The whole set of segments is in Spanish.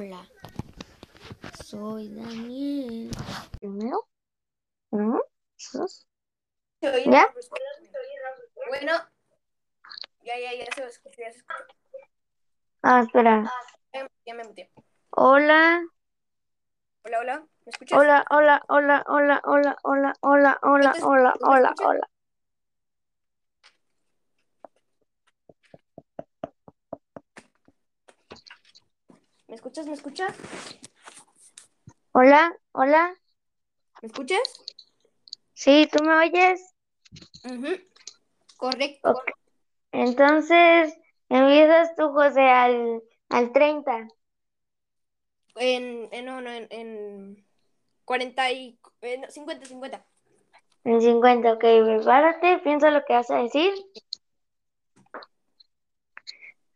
Hola, soy Daniel. Primero. Se oye ¿Ya? Bueno, ya, ya, ya se escucha, ya se escucha. Ah, espera. Ya, ya me muteé. Hola. Hola, hola, ¿me escuchas? Hola, hola, hola, hola, hola, hola, hola, hola, hola, ¿tú me hola, hola. ¿Me escuchas? ¿Me escuchas? Hola, hola. ¿Me escuchas? Sí, ¿tú me oyes? Ujú. Correcto. Ok. Entonces, empiezas tú, José, al, al 30. En, en, no, no, en, en 40 y... eh, no, 50, 50. En 50, ok, prepárate, piensa lo que vas a decir.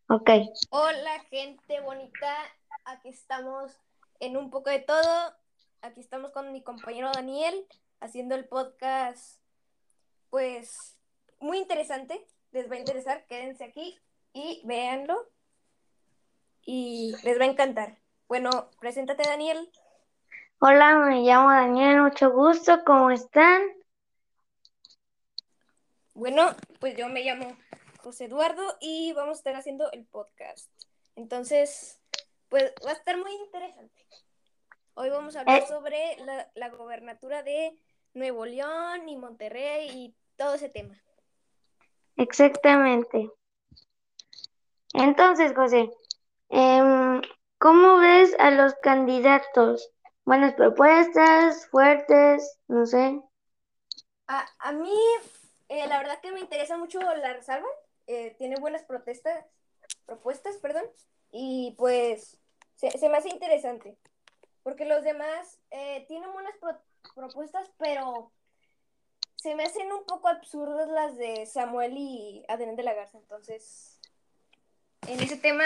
Ok. Hola, gente bonita. Aquí estamos en un poco de todo. Aquí estamos con mi compañero Daniel haciendo el podcast, pues, muy interesante. Les va a interesar. Quédense aquí y véanlo. Y les va a encantar. Bueno, preséntate, Daniel. Hola, me llamo Daniel, mucho gusto, ¿cómo están? Bueno, pues yo me llamo José Eduardo y vamos a estar haciendo el podcast. Entonces, pues va a estar muy interesante. Hoy vamos a hablar Eh. sobre la, la gobernatura de Nuevo León y Monterrey y todo ese tema. Exactamente. Entonces, José, em, ¿cómo ves a los candidatos? Buenas propuestas, fuertes, no sé. A, a mí, eh, la verdad que me interesa mucho la Resalva. eh, tiene buenas protestas, propuestas, perdón. Y pues se, se me hace interesante. Porque los demás eh, tienen buenas pro- propuestas, pero se me hacen un poco absurdas las de Samuel y Adrián de la Garza. Entonces, en ese tema,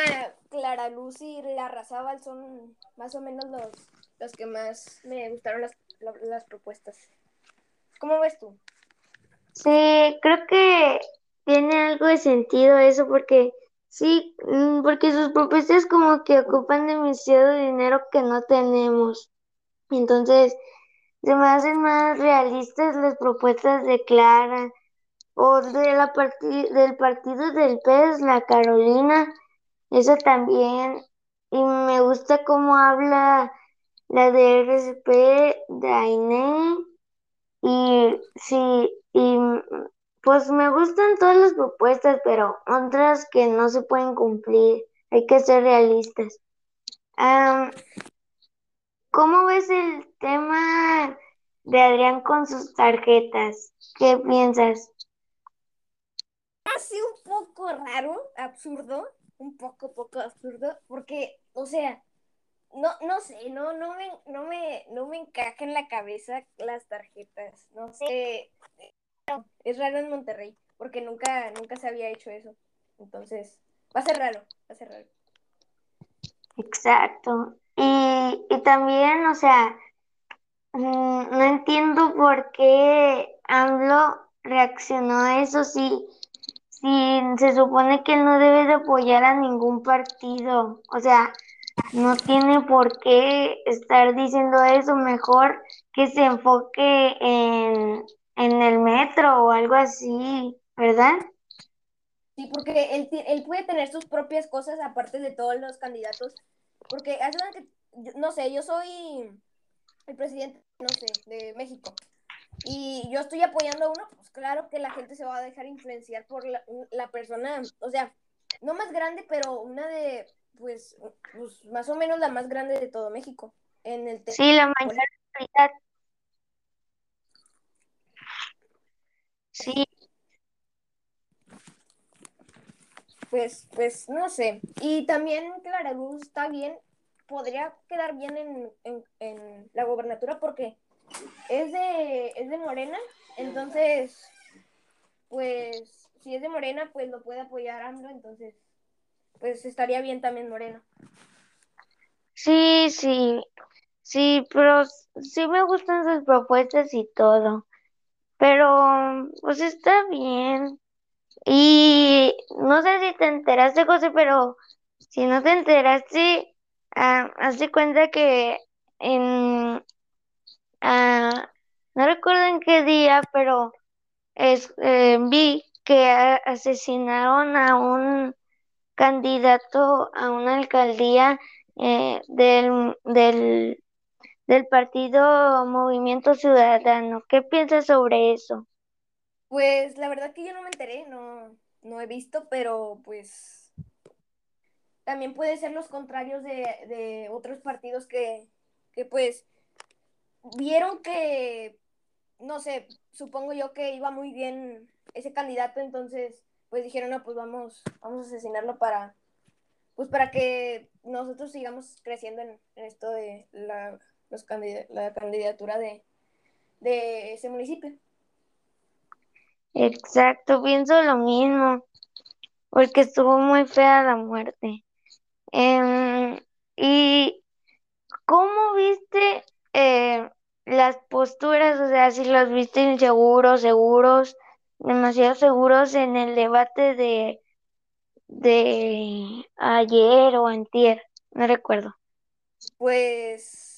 Clara Luz y Larrazábal son más o menos los, los que más me gustaron las, las propuestas. ¿Cómo ves tú? Sí, creo que tiene algo de sentido eso porque sí, mm, porque sus propuestas como que ocupan demasiado dinero que no tenemos. Entonces, se me hacen más realistas las propuestas de Clara o de la parti- del partido del PES, la Carolina, eso también. Y me gusta cómo habla la de RCP de Aine. Y sí, y pues me gustan todas las propuestas, pero otras que no se pueden cumplir. Hay que ser realistas. ¿cómo ves el tema de Adrián con sus tarjetas? ¿Qué piensas? Así un poco raro, absurdo, un poco, poco absurdo, porque, o sea, no, no sé, no, no me, no me, no me encaja en la cabeza las tarjetas, no sé, es raro en Monterrey, porque nunca, nunca se había hecho eso, entonces, va a ser raro, va a ser raro. Exacto. Y, y también, o sea, mm, no entiendo por qué AMLO reaccionó a eso si, si se supone que no debe de apoyar a ningún partido. O sea, no tiene por qué estar diciendo eso. Mejor que se enfoque en, en el metro o algo así, ¿verdad? Sí, porque él, él puede tener sus propias cosas aparte de todos los candidatos. Porque hace cuenta que, yo- no sé, yo soy el presidente, no sé, de México. Y yo estoy apoyando a uno, pues claro que la gente se va a dejar influenciar por la, la persona, o sea, no más grande, pero una de, pues, pues, más o menos la más grande de todo México. En el Sí, la mayoría. Sí, pues, pues, no sé. Y también Clara Luz está bien, podría quedar bien en, en, en la gobernatura porque es de, es de Morena, entonces, pues, si es de Morena, pues lo puede apoyar AMLO, entonces, pues estaría bien también Morena. sí, sí. Sí, pero sí me gustan sus propuestas y todo. Pero, pues está bien. Y no sé si te enteraste, José, pero si no te enteraste, ah, haz de cuenta que en, ah, no recuerdo en qué día, pero es, eh, vi que asesinaron a un candidato a una alcaldía eh, del, del, del partido Movimiento Ciudadano. ¿Qué piensas sobre eso? Pues la verdad que yo no me enteré, no, no he visto, pero pues también puede ser los contrarios de, otros partidos que, que pues vieron que, no sé, supongo yo que iba muy bien ese candidato, entonces pues dijeron, no, pues vamos, vamos a asesinarlo para, pues para que nosotros sigamos creciendo en, en esto de la, los candid la candidatura de, de ese municipio. Exacto, pienso lo mismo, porque estuvo muy fea la muerte. Em, ¿y cómo viste eh, las posturas? O sea, si los viste inseguros, seguros, demasiado seguros en el debate de, de ayer o antier, no recuerdo. Pues eh,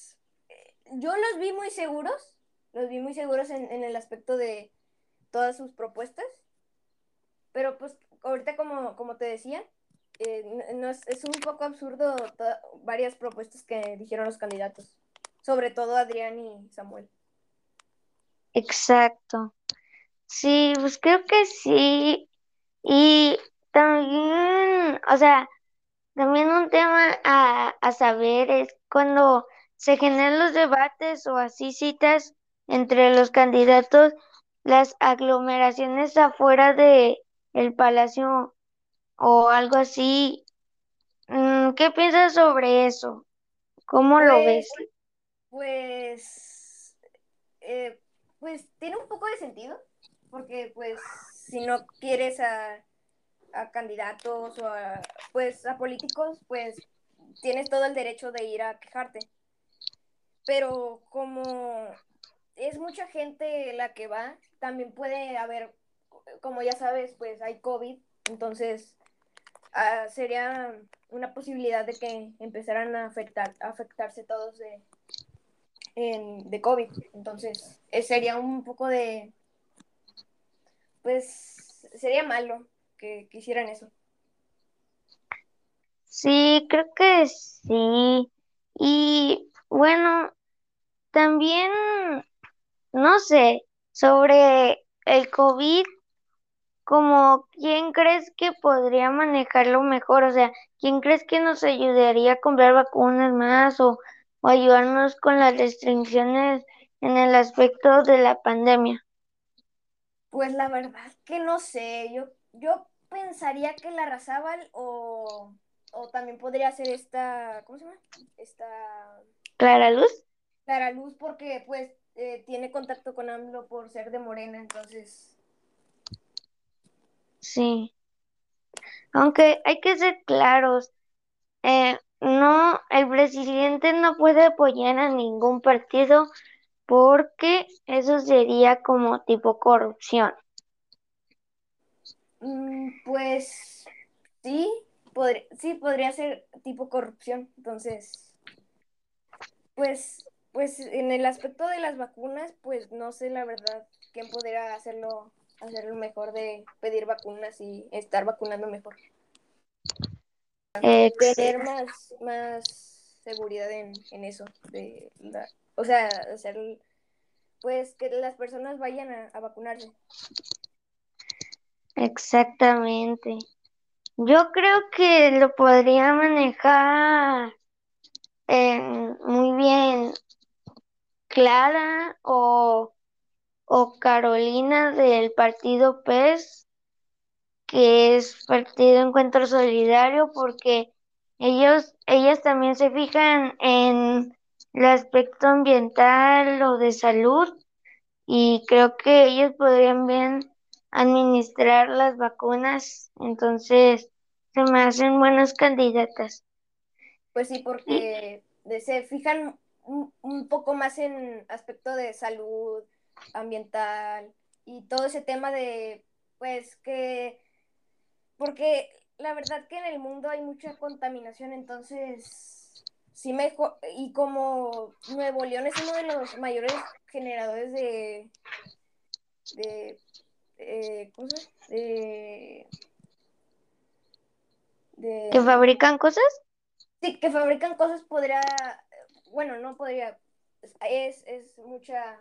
yo los vi muy seguros, los vi muy seguros en, en el aspecto de todas sus propuestas, pero pues ahorita como, como te decía, eh, no es, es, un poco absurdo varias propuestas que dijeron los candidatos, sobre todo Adrián y Samuel. Exacto. Sí, pues creo que sí. Y también, o sea, también un tema a, a saber es cuando se generan los debates o así citas entre los candidatos, las aglomeraciones afuera de el palacio o algo así. Mm, ¿Qué piensas sobre eso? ¿Cómo pues, lo ves? Pues, eh, pues tiene un poco de sentido, porque pues si no quieres a, a candidatos o a, pues a políticos, pues tienes todo el derecho de ir a quejarte. Pero como es mucha gente la que va, también puede haber, como ya sabes, pues hay COVID, entonces uh, sería una posibilidad de que empezaran a afectar, afectarse todos de, de COVID. Entonces, eh, sería un poco de, pues, sería malo que, que hicieran eso. Sí, creo que sí. Y bueno, también, no sé, sobre el COVID, como quién crees que podría manejarlo mejor, o sea, quién crees que nos ayudaría a comprar vacunas más o, o ayudarnos con las restricciones en el aspecto de la pandemia. Pues la verdad que no sé, yo, yo pensaría que la Razábal o, o también podría ser esta, ¿cómo se llama? Esta... Clara Luz. Clara Luz porque pues eh, tiene contacto con AMLO por ser de Morena, entonces... Sí. Aunque hay que ser claros, eh, no, el presidente no puede apoyar a ningún partido porque eso sería como tipo corrupción. Mm, pues sí, sí podría ser tipo corrupción. Entonces, pues, pues en el aspecto de las vacunas, pues no sé la verdad quién podría hacerlo, hacerlo mejor de pedir vacunas y estar vacunando mejor. Exacto. Tener más, más seguridad en, en eso, de la, o sea, hacer, pues que las personas vayan a, a vacunarse. Exactamente. Yo creo que lo podría manejar eh, muy bien Clara o, o Carolina del partido PES, que es Partido Encuentro Solidario, porque ellos, ellas también se fijan en el aspecto ambiental o de salud y creo que ellos podrían bien administrar las vacunas, entonces se me hacen buenas candidatas. Pues sí, porque se fijan un, poco más en aspecto de salud ambiental y todo ese tema de, pues que, porque la verdad que en el mundo hay mucha contaminación, entonces, sí mejor, y como Nuevo León es uno de los mayores generadores de, de, eh. De, de- ¿Que fabrican cosas? Sí, que fabrican cosas podría, bueno, no podría, es, es mucha,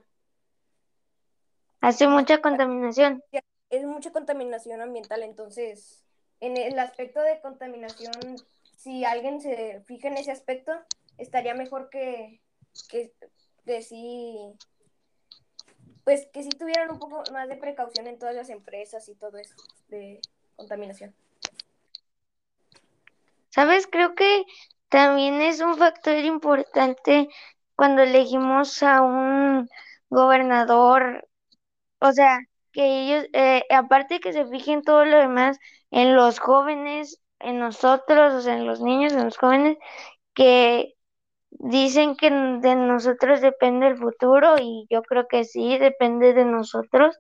Hace mucha contaminación. es mucha contaminación ambiental, entonces, en el aspecto de contaminación, si alguien se fija en ese aspecto, estaría mejor que, que, que sí, pues que sí tuvieran un poco más de precaución en todas las empresas y todo eso de contaminación. ¿Sabes? Creo que también es un factor importante cuando elegimos a un gobernador, o sea, que ellos, eh, aparte que se fijen todo lo demás en los jóvenes, en nosotros, o sea, en los niños, en los jóvenes, que dicen que de nosotros depende el futuro y yo creo que sí, depende de nosotros.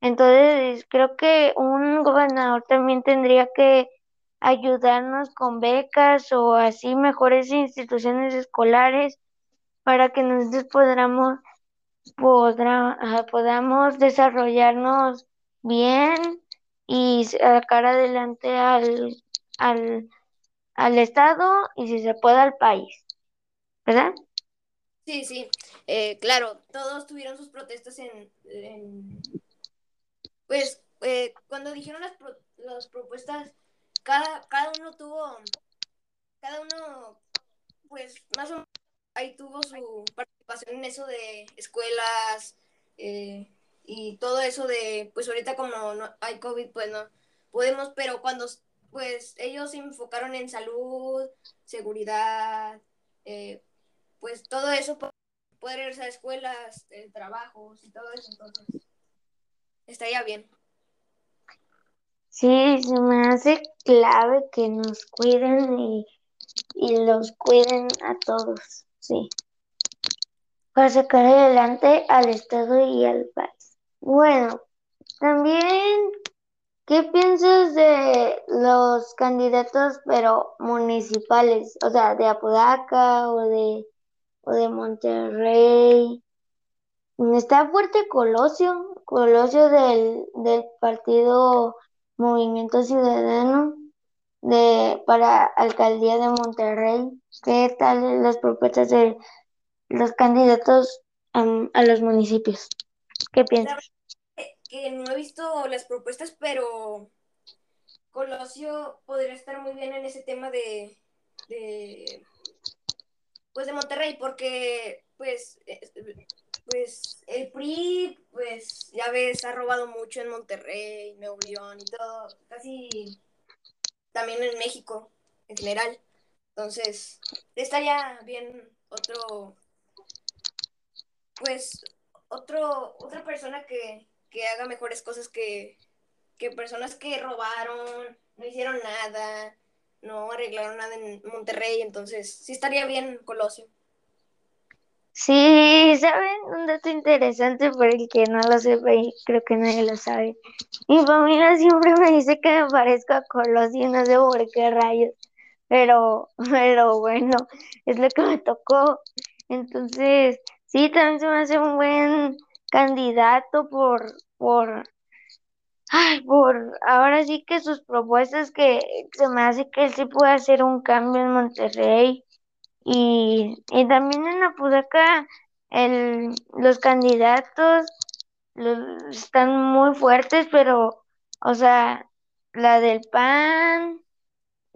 Entonces, creo que un gobernador también tendría que ayudarnos con becas o así mejores instituciones escolares para que nosotros podamos, ajá, podamos desarrollarnos bien y sacar adelante al, al, al Estado y si se puede al país, ¿verdad? Sí, sí, eh, claro, todos tuvieron sus protestas en, en- pues, eh, cuando dijeron las, pro- las propuestas, cada, cada uno tuvo, cada uno, pues, más o menos ahí tuvo su participación en eso de escuelas eh, y todo eso de, pues, ahorita como no hay COVID, pues, no podemos, pero cuando, pues, ellos se enfocaron en salud, seguridad, eh, pues, todo eso poder irse a escuelas, eh, trabajos y todo eso, entonces estaría bien. Sí, se me hace clave que nos cuiden y, y los cuiden a todos, sí, para sacar adelante al Estado y al país. Bueno, también, ¿qué piensas de los candidatos, pero municipales? O sea, de Apodaca o de, o de Monterrey. Está fuerte Colosio, Colosio del, del partido Movimiento Ciudadano de, para Alcaldía de Monterrey. ¿Qué tal las propuestas de los candidatos a los municipios? ¿Qué piensas? Que, que no he visto las propuestas, pero Colosio podría estar muy bien en ese tema de, de pues de Monterrey, porque pues, eh, pues el PRI, pues ya ves, ha robado mucho en Monterrey, Nuevo León y todo, casi también en México en general. Entonces, estaría bien otro, pues, otro, otra persona que, que haga mejores cosas que, que personas que robaron, no hicieron nada, no arreglaron nada en Monterrey, entonces sí estaría bien Colosio. Sí, ¿saben? Un dato interesante por el que no lo sepa y creo que nadie lo sabe. Mi familia siempre me dice que me parezco a Colosio y no sé por qué rayos, pero, pero bueno, es lo que me tocó. Entonces, sí, también se me hace un buen candidato por, por, ay, por, ahora sí que sus propuestas que se me hace que él sí puede hacer un cambio en Monterrey. Y, y también en Apodaca el, los candidatos están muy fuertes, pero, o sea, la del PAN,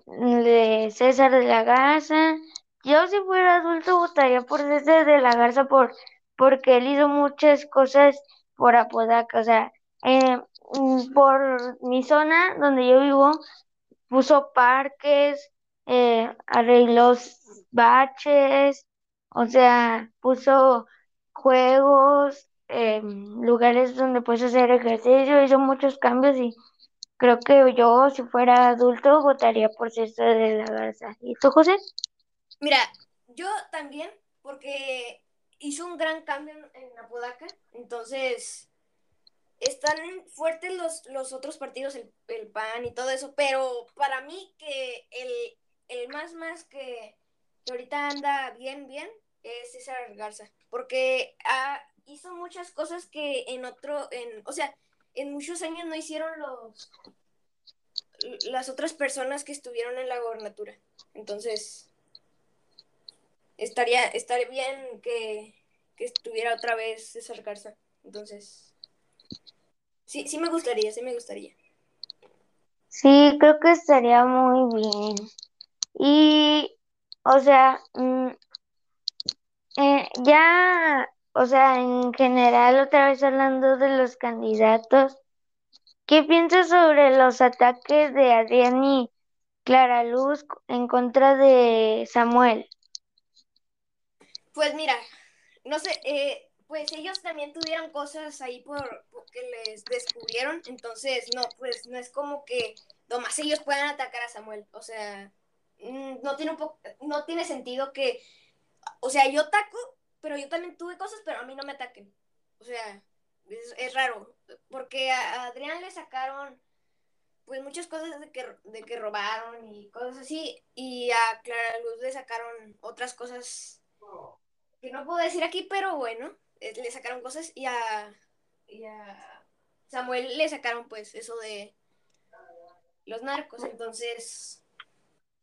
de César de la Garza. Yo si fuera adulto votaría por César de la Garza por, porque él hizo muchas cosas por Apodaca. O sea, eh, mm, por mi zona donde yo vivo, puso parques, eh, arregló baches, o sea, puso juegos, em, lugares donde puedes hacer ejercicio, hizo muchos cambios y creo que yo, si fuera adulto, votaría por César de la Garza. ¿Y tú, José? Mira, yo también, porque hizo un gran cambio en Apodaca, entonces están fuertes los, los otros partidos, el, el PAN y todo eso, pero para mí que el, el más más que, que ahorita anda bien, bien, es César Garza, porque hizo muchas cosas que en otro, en, o sea, en muchos años no hicieron los las otras personas que estuvieron en la gobernatura. Entonces, estaría, estaría bien que, que estuviera otra vez César Garza. Entonces, sí, sí me gustaría, sí me gustaría. Sí, creo que estaría muy bien. Y, o sea, mm, eh, ya, o sea, en general, otra vez hablando de los candidatos, ¿qué piensas sobre los ataques de Adrián y Clara Luz en contra de Samuel? Pues mira, no sé, eh, pues ellos también tuvieron cosas ahí por, que les descubrieron, entonces no, pues no es como que nomás ellos puedan atacar a Samuel, o sea, no tiene un poco, no tiene sentido que, o sea, yo ataco, pero yo también tuve cosas, pero a mí no me ataquen, o sea, es, raro, porque a Adrián le sacaron pues muchas cosas de que, de que robaron y cosas así, y a Clara Luz le sacaron otras cosas que no puedo decir aquí, pero bueno, le sacaron cosas y a, y a Samuel le sacaron pues eso de los narcos, entonces,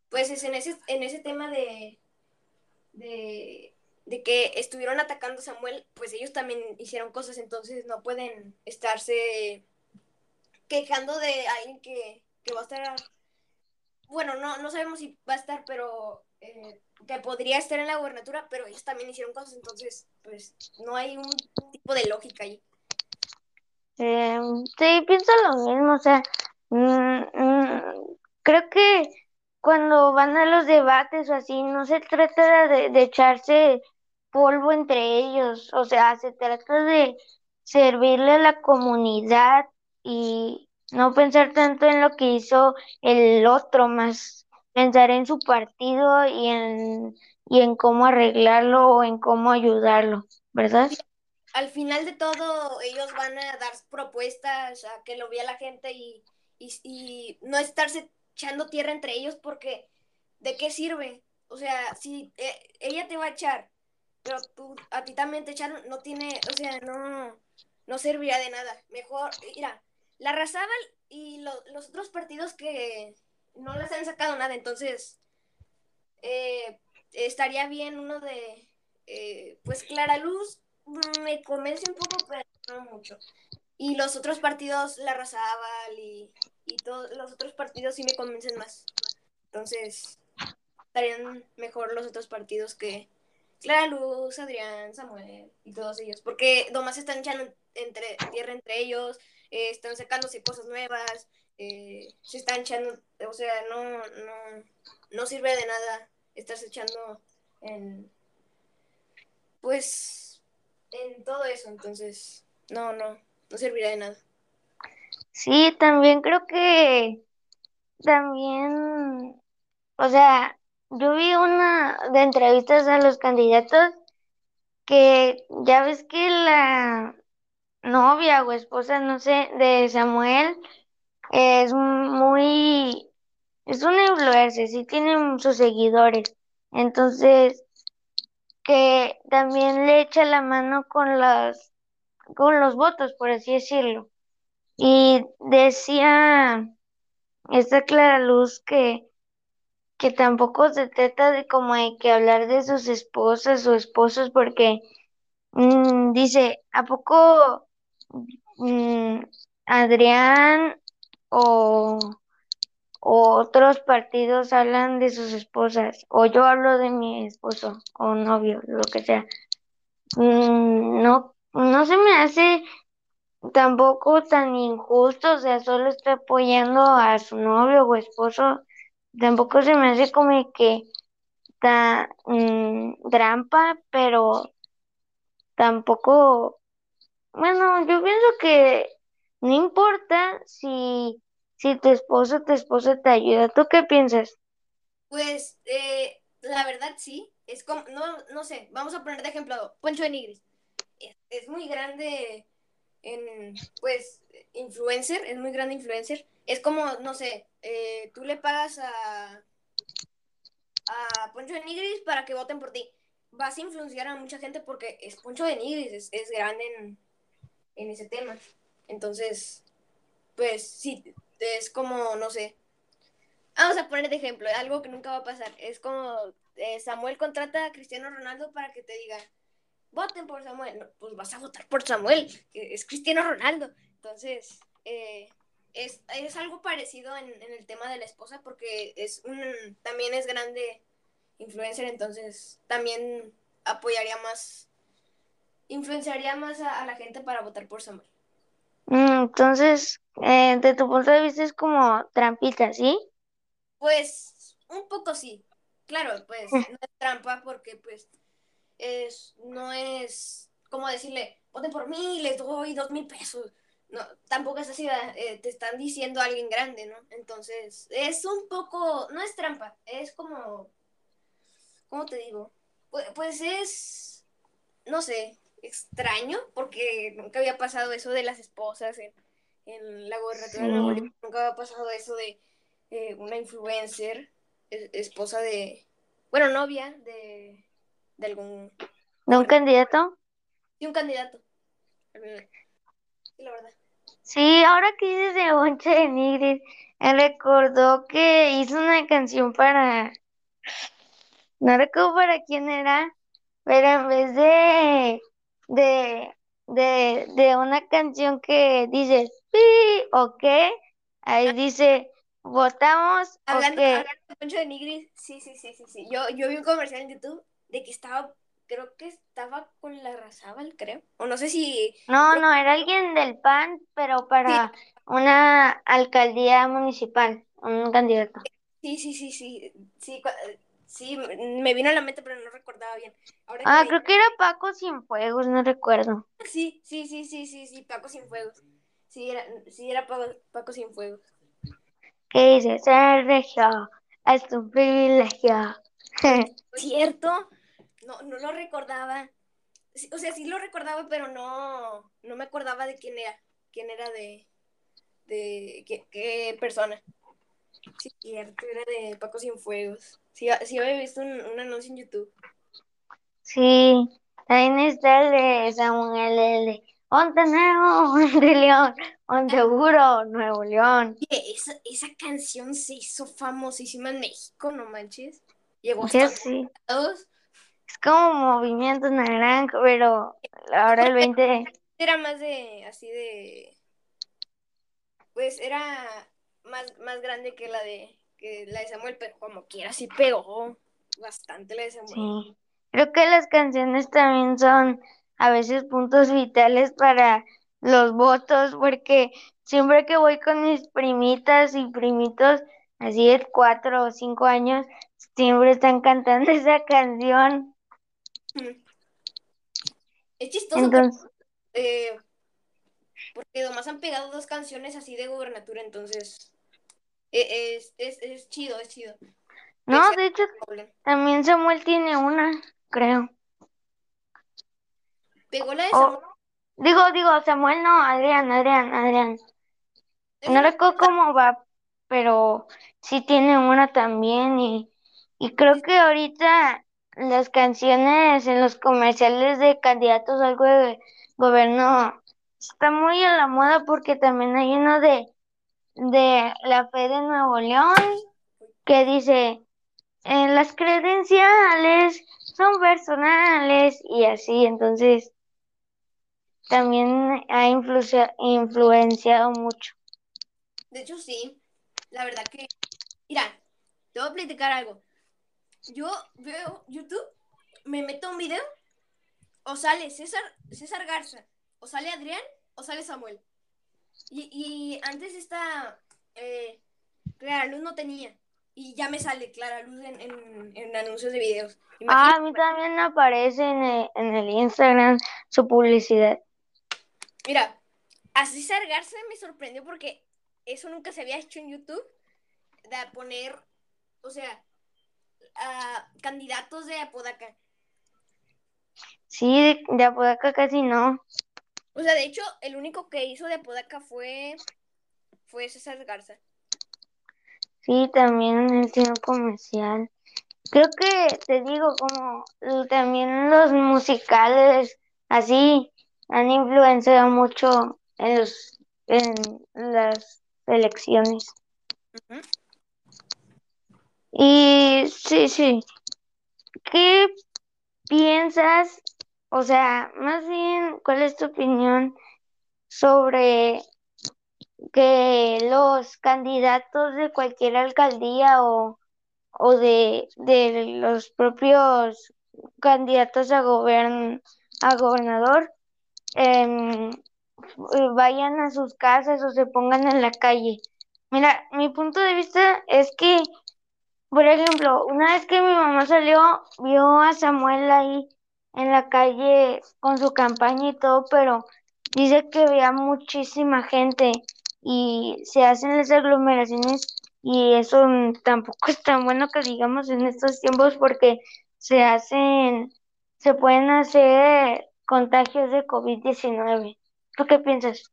pues es en ese, en ese tema de, de, de que estuvieron atacando a Samuel, pues ellos también hicieron cosas, entonces no pueden estarse quejando de alguien que, que va a estar, bueno, no, no sabemos si va a estar, pero eh, que podría estar en la gobernatura, pero ellos también hicieron cosas, entonces, pues, no hay un tipo de lógica ahí. Eh, sí, pienso lo mismo, o sea, mm, mm, creo que cuando van a los debates o así, no se trata de, de echarse polvo entre ellos, o sea, se trata de servirle a la comunidad y no pensar tanto en lo que hizo el otro, más pensar en su partido y en, y en cómo arreglarlo o en cómo ayudarlo, ¿verdad? Al final de todo, ellos van a dar propuestas a que lo vea la gente y, y, y no estarse echando tierra entre ellos porque ¿de qué sirve? O sea, si eh, ella te va a echar, pero tú, a ti también te echaron, no tiene, o sea, no, no serviría de nada. Mejor, mira, la Razábal y lo, los otros partidos que no les han sacado nada, entonces eh, estaría bien uno de, eh, pues Clara Luz me convence un poco, pero no mucho. Y los otros partidos, la Razábal y, y todos los otros partidos sí me convencen más. Entonces, estarían mejor los otros partidos que Clara Luz, Adrián, Samuel y todos ellos. Porque nomás están echando entre, tierra entre ellos, eh, están sacándose cosas nuevas, eh, se están echando, o sea, no, no, no sirve de nada estarse echando en, pues, en todo eso, entonces, no, no, no serviría de nada. Sí, también creo que también, o sea, yo vi una de entrevistas a los candidatos que ya ves que la novia o esposa, no sé, de Samuel es muy, es un influencer, sí tiene sus seguidores. Entonces, que también le echa la mano con las, con los votos, por así decirlo. Y decía esta Clara Luz que, que tampoco se trata de como hay que hablar de sus esposas o esposos, porque mm, dice, ¿a poco mm, Adrián o, otros partidos hablan de sus esposas, o yo hablo de mi esposo o novio, lo que sea. Mm, no, no se me hace tampoco tan injusto, o sea, solo está apoyando a su novio o esposo, tampoco se me hace como que ta, mm, trampa, pero tampoco, bueno, yo pienso que no importa si, si tu esposo tu esposa te ayuda, ¿tú qué piensas? Pues, eh, la verdad sí, es como, no, no sé, vamos a poner de ejemplo Poncho de Nigris. Es muy grande en, pues, influencer, es muy grande influencer. Es como, no sé, eh, tú le pagas a, a Poncho de Nigris para que voten por ti. Vas a influenciar a mucha gente porque es Poncho de Nigris, es, es grande en, en ese tema. Entonces, pues sí, es como, no sé. Vamos a poner de ejemplo, algo que nunca va a pasar. Es como eh, Samuel contrata a Cristiano Ronaldo para que te diga, voten por Samuel. No, pues vas a votar por Samuel, que es Cristiano Ronaldo. Entonces, eh, es, es, algo parecido en, en, el tema de la esposa porque es un, también es grande influencer, entonces también apoyaría más, influenciaría más a, a la gente para votar por Samuel. Mm, Entonces, eh, de tu punto de vista es como trampita, ¿sí? Pues un poco sí. Claro, pues no es trampa porque pues es, no es como decirle, voten por mí, les doy dos mil pesos. No, tampoco es así, eh, te están diciendo a alguien grande, ¿no? Entonces, es un poco, no es trampa, es como, ¿cómo te digo? Pues, pues es, no sé, extraño, porque nunca había pasado eso de las esposas en, en la gobernatura de Nuevo León, nunca había pasado eso de eh, una influencer, es, esposa de, bueno, novia de, de algún... ¿De un candidato? De un candidato. Sí, la verdad. Sí, ahora que dices de Bonche de Nigris, me recordó que hizo una canción para, no recuerdo para quién era, pero en vez de, de, de, de una canción que dice sí o qué, ahí dice votamos Hablando, o qué. hablando de Poncho de Nigris, sí, sí, sí, sí, sí. Yo, yo vi un comercial en YouTube de que estaba, creo que estaba con la Razábal, creo. O no sé si... No, creo- no, era alguien del PAN, pero para una alcaldía municipal, un candidato. Sí, sí, sí, sí. Sí, sí, me vino a la mente, pero no recordaba bien. Ahora Ah, creo que era Paco Cienfuegos, no recuerdo. Sí, sí, sí, sí, sí, sí, Paco sin fuegos. Sí, era, sí, era Paco, Paco sin fuegos. ¿Qué dice? Ser regio es un privilegio. ¿Cierto? No, no lo recordaba. O sea, sí lo recordaba, pero no, no me acordaba de quién era. Quién era de. de qué, qué persona. Sí, cierto, era de Paco sin fuegos. Sí, sí había visto un, un anuncio en YouTube. Sí, también está el de Samuel L. Onte Nuevo, Onte León, Onte Seguro, Nuevo León. Esa, esa canción se hizo famosísima en México, no manches. Llegó hasta sí. Es como Movimiento Naranja, pero ahora el 20... Era más de, así de, pues era más, más grande que la de, que la de Samuel, pero como quiera sí pegó bastante la de Samuel. Sí, creo que las canciones también son a veces puntos vitales para los votos, porque siempre que voy con mis primitas y primitos, así de cuatro o cinco años, siempre están cantando esa canción. Es chistoso Entonces, porque, eh, porque nomás han pegado dos canciones así de gobernatura, entonces eh, es, es, es chido, es chido. no, de hecho, también Samuel tiene una, creo. Pegó la de O- Samuel. Digo, digo, Samuel no, Adrián, Adrián, Adrián. No- recuerdo cómo va, pero sí tiene una también y, y creo que ahorita las canciones en los comerciales de candidatos algo de gobierno está muy a la moda porque también hay uno de, de la fe de Nuevo León que dice "Eh, las credenciales son personales y así, entonces también ha influencia- influenciado mucho. De hecho, sí. La verdad que. Mira, te voy a platicar algo. Yo veo YouTube, me meto a un video, o sale César, César Garza, o sale Adrián, o sale Samuel. Y, y antes esta eh, Clara Luz no tenía. Y ya me sale Clara Luz en, en, en anuncios de videos. Ah, a mí también aparece en el, en el Instagram su publicidad. mira, a César Garza me sorprendió porque eso nunca se había hecho en YouTube. De poner, o sea, a candidatos de Apodaca. Sí, de, de Apodaca casi no. O sea, de hecho, el único que hizo de Apodaca fue, fue César Garza. Sí, también él tiene un comercial. creo que te digo, como también los musicales así han influenciado mucho en, los, en las elecciones. Y sí, sí. ¿Qué piensas? O sea, más bien, ¿cuál es tu opinión sobre que los candidatos de cualquier alcaldía o, o de, de los propios candidatos a, gobern, a gobernador em, vayan a sus casas o se pongan en la calle? Mira, mi punto de vista es que por ejemplo, una vez que mi mamá salió, vio a Samuel ahí en la calle con su campaña y todo, pero dice que veía muchísima gente y se hacen las aglomeraciones y eso tampoco es tan bueno que digamos en estos tiempos porque se hacen, se pueden hacer contagios de COVID-19. ¿Tú qué piensas?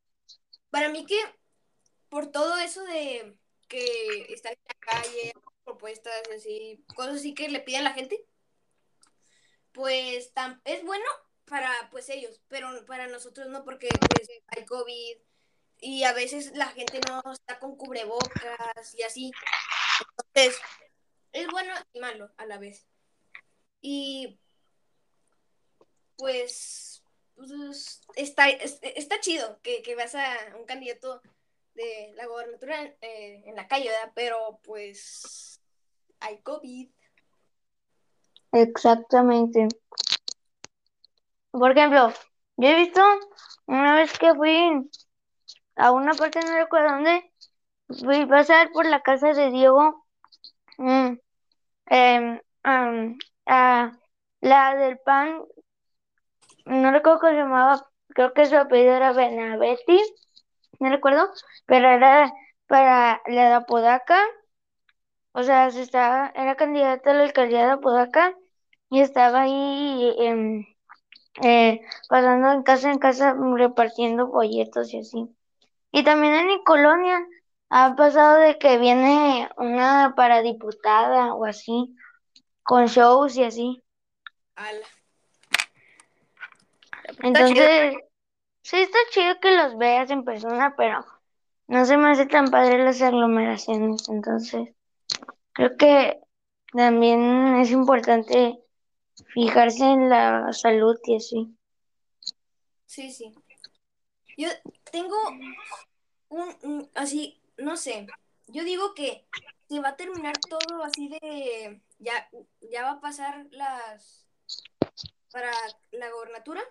Para mí que por todo eso de que están en la calle, propuestas así, cosas así que le piden a la gente, pues tam- es bueno para pues ellos, pero para nosotros no, porque pues hay COVID y a veces la gente no está con cubrebocas y así. Entonces, es bueno y malo a la vez. Y pues, pues, está, es- está chido que, que veas a un candidato de la gobernatura eh, en la calle, ¿verdad? Pero pues hay COVID. Exactamente. Por ejemplo, yo he visto una vez que fui a una parte, no recuerdo dónde, fui a pasar por la casa de Diego, mm, am, a la del pan, no recuerdo cómo se llamaba, creo que su apellido era Benavetti, no recuerdo, pero era para la de Apodaca, o sea, se estaba, era candidata a la alcaldía de Apodaca y estaba ahí em, eh, pasando en casa en casa repartiendo folletos y así. Y también en mi colonia ha pasado de que viene una para diputada o así, con shows y así. Ala. Está chido. Entonces, sí está chido que los veas en persona, pero no se me hace tan padre las aglomeraciones. Entonces, creo que también es importante fijarse en la salud y así. Sí, sí. Yo tengo un, así, no sé. Yo digo que se va a terminar todo así de ya, ya va a pasar las para la gobernatura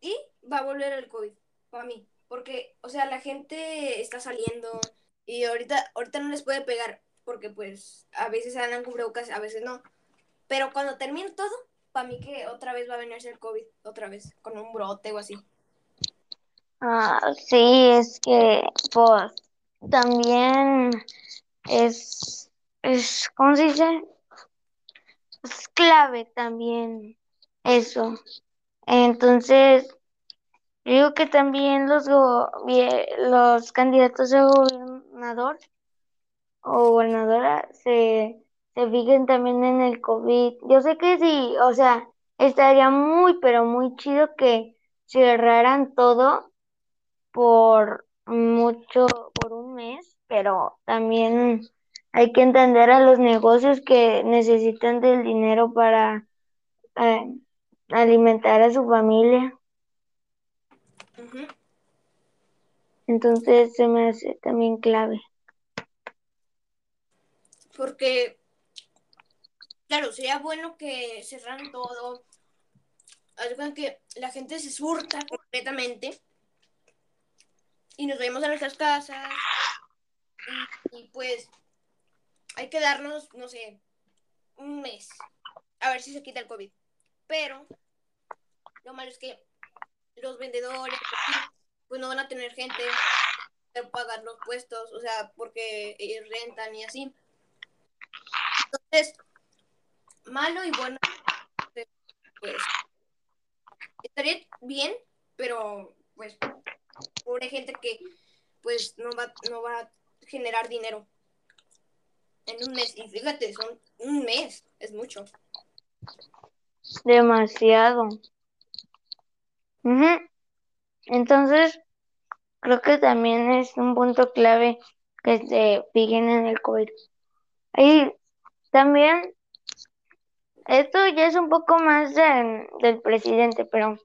y va a volver el COVID para mí. Porque, o sea, la gente está saliendo y ahorita, ahorita no les puede pegar porque pues a veces andan cubrebocas, a veces no. Pero cuando termine todo, para mí que otra vez va a venirse el COVID, otra vez, con un brote o así. Ah, sí, es que, pues, también es, es, ¿cómo se dice? Es clave también eso. Entonces, digo que también los, los candidatos a gobernador gobernadora se, se fijen también en el COVID. Yo sé que sí, o sea, estaría muy, pero muy chido que cerraran todo por mucho, por un mes, pero también hay que entender a los negocios que necesitan del dinero para eh, alimentar a su familia. Entonces se me hace también clave. Porque, claro, sería bueno que cerraran todo. Cuenta que la gente se surta completamente y nos vemos a nuestras casas. Y, pues hay que darnos, no sé, un mes. A ver si se quita el COVID. Pero lo malo es que los vendedores pues no van a tener gente para pagar los puestos, o sea, porque rentan y así. Entonces, malo y bueno, pues estaría bien, pero pues pobre gente que pues no va, no va a generar dinero. en un mes. Y fíjate, son un mes, es mucho. Demasiado. Ujú. Entonces, creo que también es un punto clave que se fijen en el COVID. Y también, esto ya es un poco más de- del presidente, pero,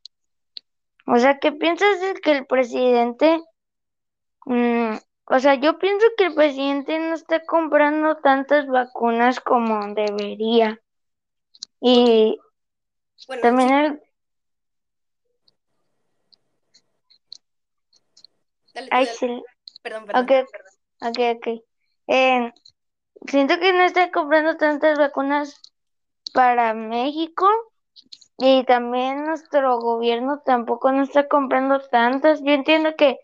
o sea, ¿qué piensas de que el presidente, mm, o sea, yo pienso que el presidente no está comprando tantas vacunas como debería. Y Bueno, también sí, el, dale ay, dale. sí, Perdón, perdón. ok, ok, ok. Eh, siento que no está comprando tantas vacunas para México y también nuestro gobierno tampoco no está comprando tantas. Yo entiendo que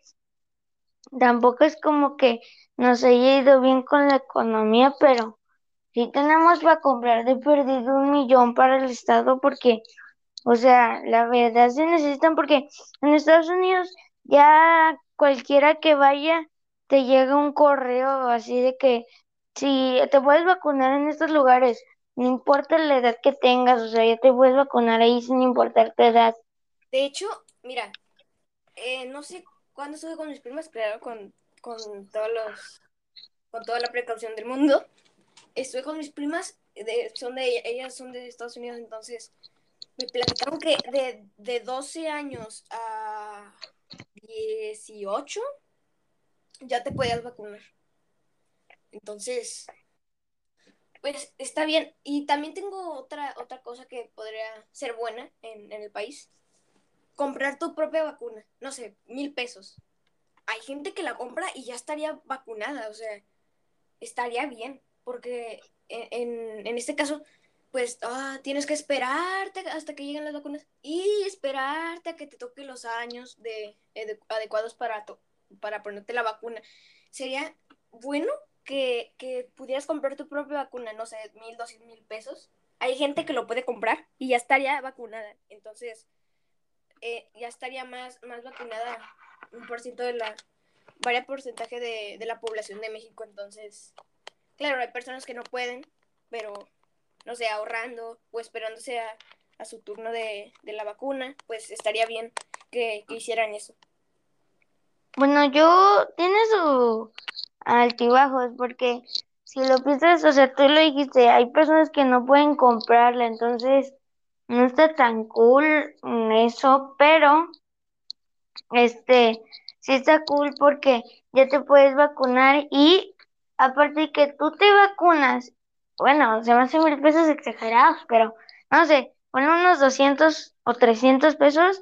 tampoco es como que nos haya ido bien con la economía, pero sí tenemos para comprar de perdido un millón para el estado porque, o sea, la verdad se necesitan porque en Estados Unidos ya cualquiera que vaya te llega un correo así de que si te puedes vacunar en estos lugares, no importa la edad que tengas, o sea, ya te puedes vacunar ahí sin importar tu edad. De hecho, mira, eh, no sé cuándo estuve con mis primas, claro, con, con todos los, con toda la precaución del mundo. Estuve con mis primas, de, son de, ellas son de Estados Unidos, entonces me platicaron que de, de 12 años a 18 ya te podías vacunar. Entonces, pues está bien. Y también tengo otra, otra cosa que podría ser buena en, el país. Comprar tu propia vacuna. No sé, mil pesos. Hay gente que la compra y ya estaría vacunada. O sea, estaría bien. Porque en, en, en este caso, pues ah, tienes que esperarte hasta que lleguen las vacunas y esperarte a que te toquen los años de, de adecuados para, to para ponerte la vacuna. Sería bueno que, que, pudieras comprar tu propia vacuna, no sé, mil, dos mil pesos. Hay gente que lo puede comprar y ya estaría vacunada. Entonces, eh, ya estaría más, más vacunada un por ciento de la, varios porcentaje de, de la población de México. Entonces, claro, hay personas que no pueden, pero no sé, ahorrando o esperándose a, a su turno de, de, la vacuna, pues estaría bien que, que, hicieran eso. Bueno, yo tiene su altibajos porque si lo piensas, o sea, tú lo dijiste, hay personas que no pueden comprarla, entonces no está tan cool eso, pero este sí está cool porque ya te puedes vacunar y aparte de que tú te vacunas bueno, se me hacen mil pesos exagerados, pero no sé, ponen unos 200 o 300 pesos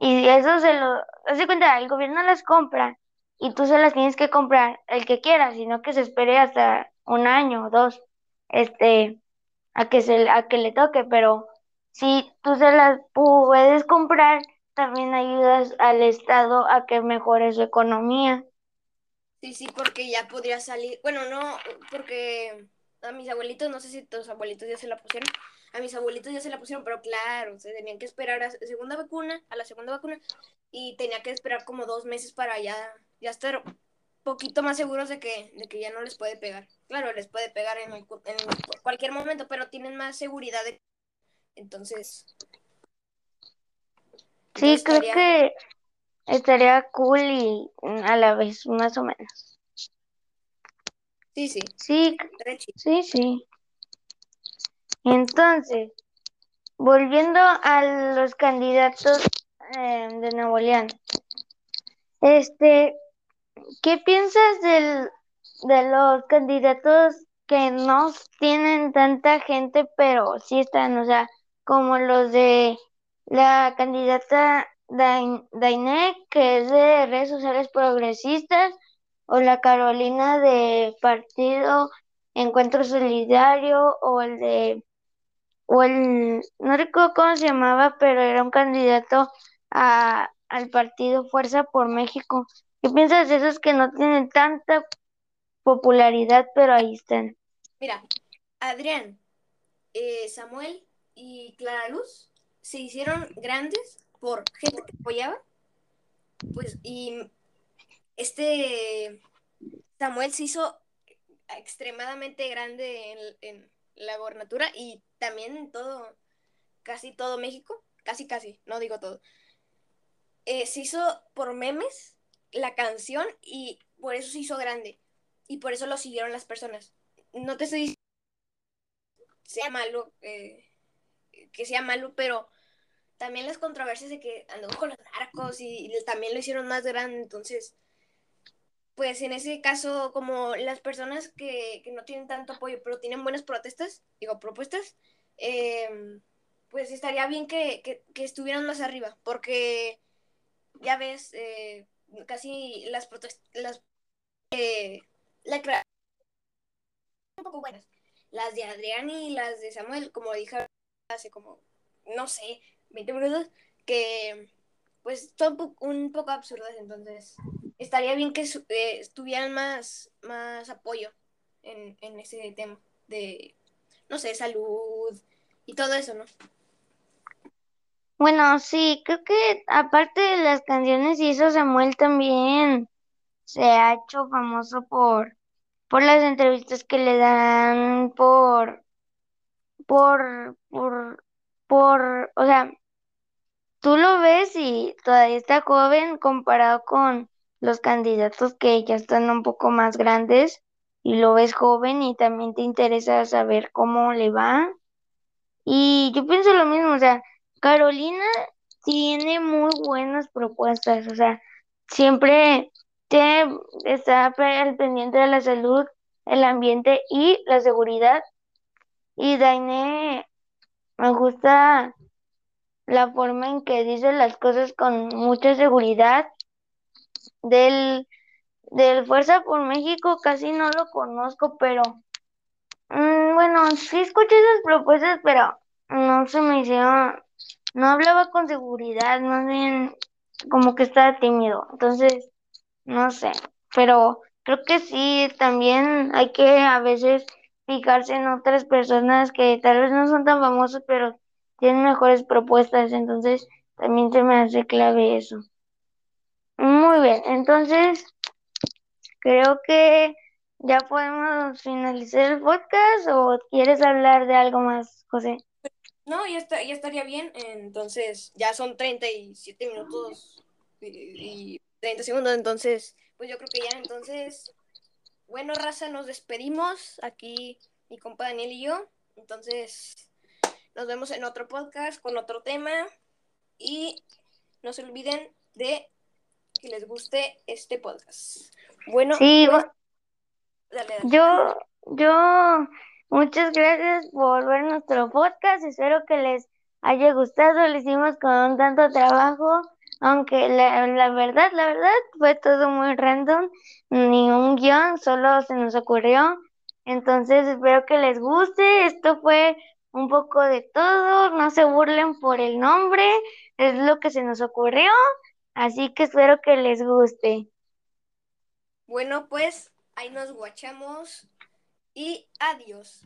y eso se lo, hace cuenta, el gobierno las compra y tú se las tienes que comprar el que quieras, sino que se espere hasta un año o dos, este, a que se, a que le toque, pero si tú se las puedes comprar, también ayudas al Estado a que mejore su economía. Sí, sí, porque ya podría salir, bueno, no, porque a mis abuelitos, no sé si tus abuelitos ya se la pusieron, a mis abuelitos ya se la pusieron, pero claro, se tenían que esperar a la segunda vacuna, a la segunda vacuna, y tenía que esperar como dos meses para ya, ya estar poquito más seguros de que, de que ya no les puede pegar. Claro, les puede pegar en, en cualquier momento, pero tienen más seguridad. De... Entonces... Sí, creo estaría... que estaría cool y a la vez más o menos. Sí, sí. Sí, sí, sí. Entonces, volviendo a los candidatos eh, de Nuevo León, este, ¿qué piensas del, de los candidatos que no tienen tanta gente, pero sí están, o sea, como los de la candidata Dainek, que es de redes sociales progresistas, o la Carolina de Partido Encuentro Solidario o el de o el no recuerdo cómo se llamaba, pero era un candidato a, al partido Fuerza por México. ¿Qué piensas de esos que no tienen tanta popularidad, pero ahí están? Mira, Adrián, eh, Samuel y Clara Luz se hicieron grandes por gente que apoyaba, pues, y este Samuel se hizo extremadamente grande en, en la gobernatura y también en todo, casi todo México, casi casi, no digo todo. Eh, se hizo por memes la canción y por eso se hizo grande y por eso lo siguieron las personas. No te estoy diciendo que sea malo, eh, que sea malo, pero también las controversias de que andó con los narcos y, y también lo hicieron más grande, entonces pues en ese caso, como las personas que, que, no tienen tanto apoyo, pero tienen buenas protestas, digo, propuestas, eh, pues estaría bien que, que, que, estuvieran más arriba, porque ya ves, eh, casi las protestas, las, eh, la un poco buenas. Las de Adrián y las de Samuel, como dije hace como, no sé, 20 minutos, que pues son un poco absurdas, entonces estaría bien que eh, tuvieran más, más apoyo en, en, ese tema de, no sé, salud y todo eso, ¿no? Bueno, sí, creo que aparte de las canciones y eso, Samuel también se ha hecho famoso por, por las entrevistas que le dan, por, por, por, por, o sea, tú lo ves y todavía está joven comparado con los candidatos que ya están un poco más grandes y lo ves joven y también te interesa saber cómo le va. Y yo pienso lo mismo, o sea, Carolina tiene muy buenas propuestas, o sea, siempre te, está al pendiente de la salud, el ambiente y la seguridad. Y Daine me gusta la forma en que dice las cosas con mucha seguridad. Del, del Fuerza por México casi no lo conozco, pero mmm, bueno, sí escuché esas propuestas, pero no se me hicieron, no hablaba con seguridad, más bien como que estaba tímido, entonces, no sé, pero creo que sí, también hay que a veces fijarse en otras personas que tal vez no son tan famosos, pero tienen mejores propuestas, entonces también se me hace clave eso. Bien, entonces creo que ya podemos finalizar el podcast o quieres hablar de algo más, José. No, ya, está, ya estaría bien, entonces ya son 37 minutos y, y 30 segundos, entonces pues yo creo que ya, entonces, bueno, raza, nos despedimos aquí mi compa Daniel y yo, entonces nos vemos en otro podcast con otro tema y no se olviden de que les guste este podcast. Bueno, sí, pues, dale, dale. yo, yo, muchas gracias por ver nuestro podcast. Espero que les haya gustado. Lo hicimos con tanto trabajo, aunque la, la verdad, la verdad, fue todo muy random. Ni un guion, solo se nos ocurrió. Entonces, espero que les guste. Esto fue un poco de todo. No se burlen por el nombre. Es lo que se nos ocurrió. Así que espero que les guste. Bueno, pues ahí nos guachamos y adiós.